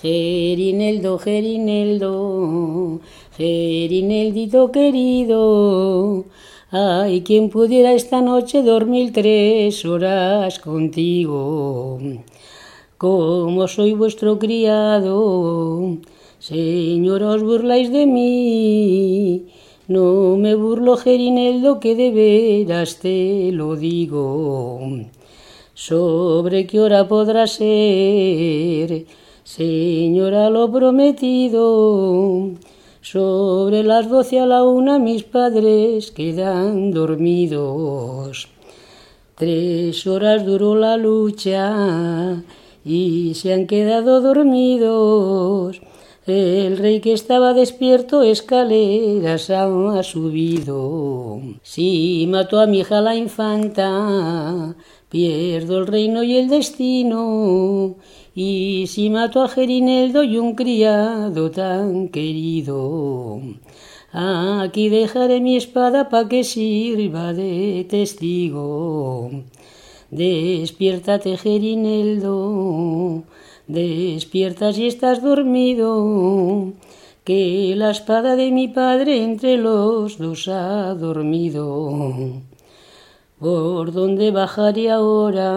Gerineldo, Gerineldo, Gerineldito querido, ay, quien pudiera esta noche dormir tres horas contigo. Como soy vuestro criado, señora, os burláis de mí. No me burlo, Gerineldo, que de veras te lo digo. ¿Sobre qué hora podrá ser? Señora, lo prometido, sobre las doce a la una mis padres quedan dormidos. Tres horas duró la lucha y se han quedado dormidos. El rey que estaba despierto escaleras ha subido. Si mató a mi hija la infanta, pierdo el reino y el destino. Y si mato a Gerineldo y un criado tan querido, aquí dejaré mi espada pa' que sirva de testigo. Despiértate, Gerineldo, despierta si estás dormido, que la espada de mi padre entre los dos ha dormido. ¿Por dónde bajaré ahora?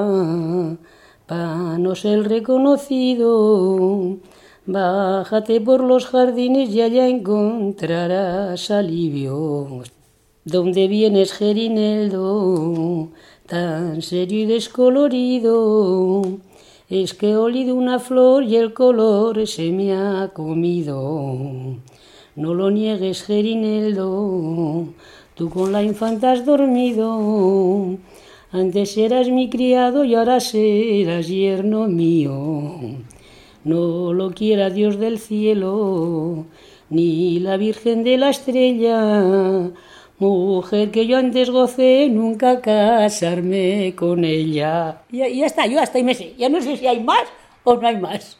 Pa no ser reconocido, bájate por los jardines y allá encontrarás alivio. ¿Dónde vienes, Gerineldo, tan serio y descolorido? Es que he olido una flor y el color se me ha comido. No lo niegues, Gerineldo, tú con la infanta has dormido. Antes eras mi criado y ahora serás yerno mío. No lo quiera Dios del cielo, ni la Virgen de la estrella. Mujer que yo antes gocé, nunca casarme con ella. Ya, ya está, yo hasta ahí. Ya no sé si hay más o no hay más.